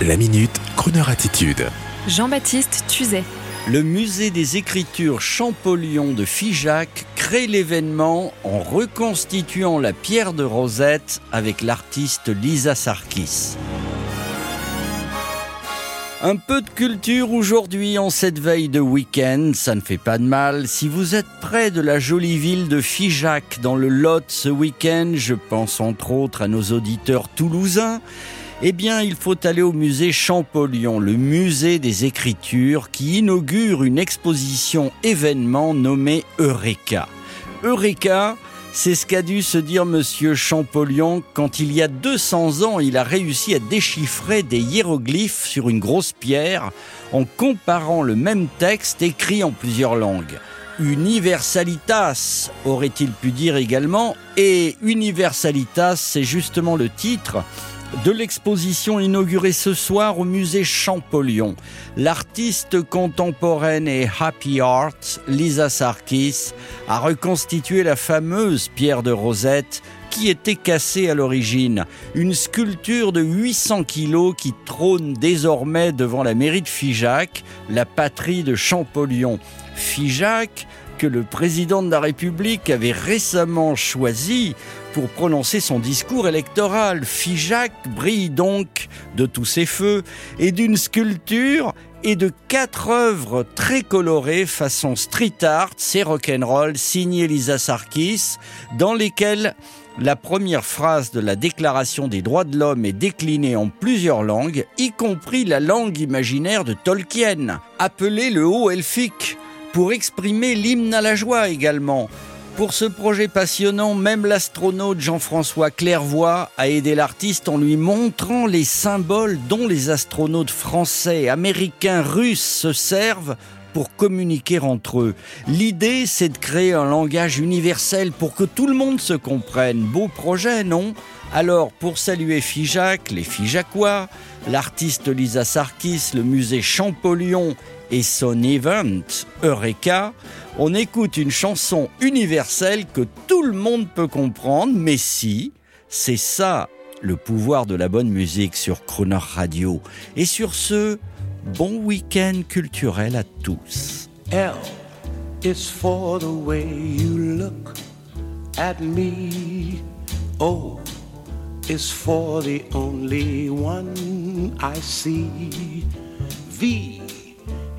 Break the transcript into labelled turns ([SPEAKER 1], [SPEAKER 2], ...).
[SPEAKER 1] La minute, Kroneur attitude.
[SPEAKER 2] Jean-Baptiste Tuzet.
[SPEAKER 3] Le musée des écritures Champollion de Figeac crée l'événement en reconstituant la pierre de Rosette avec l'artiste Lisa Sarkis. Un peu de culture aujourd'hui en cette veille de week-end, ça ne fait pas de mal. Si vous êtes près de la jolie ville de Figeac dans le Lot ce week-end, je pense entre autres à nos auditeurs toulousains, eh bien, il faut aller au musée Champollion, le musée des écritures, qui inaugure une exposition événement nommée Eureka. Eureka, c'est ce qu'a dû se dire Monsieur Champollion quand il y a 200 ans il a réussi à déchiffrer des hiéroglyphes sur une grosse pierre en comparant le même texte écrit en plusieurs langues. Universalitas, aurait-il pu dire également, et Universalitas, c'est justement le titre de l'exposition inaugurée ce soir au musée Champollion. L'artiste contemporaine et happy art, Lisa Sarkis, a reconstitué la fameuse pierre de Rosette qui était cassée à l'origine. Une sculpture de 800 kilos qui trône désormais devant la mairie de Figeac, la patrie de Champollion. Figeac, que le président de la République avait récemment choisi pour prononcer son discours électoral. Figeac brille donc de tous ses feux et d'une sculpture et de quatre œuvres très colorées façon street art, c'est rock'n'roll, signé Lisa Sarkis, dans lesquelles la première phrase de la Déclaration des droits de l'homme est déclinée en plusieurs langues, y compris la langue imaginaire de Tolkien, appelée le haut elfique pour exprimer l'hymne à la joie également. Pour ce projet passionnant, même l'astronaute Jean-François Clairvoy a aidé l'artiste en lui montrant les symboles dont les astronautes français, américains, russes se servent pour communiquer entre eux. L'idée, c'est de créer un langage universel pour que tout le monde se comprenne. Beau projet, non? Alors, pour saluer Figeac, les Figeacois, l'artiste Lisa Sarkis, le musée Champollion et son event Eureka, on écoute une chanson universelle que tout le monde peut comprendre, mais si, c'est ça le pouvoir de la bonne musique sur Croner Radio. Et sur ce, bon week-end culturel à tous.
[SPEAKER 4] L is for the way you look at me. O is for the only one I see.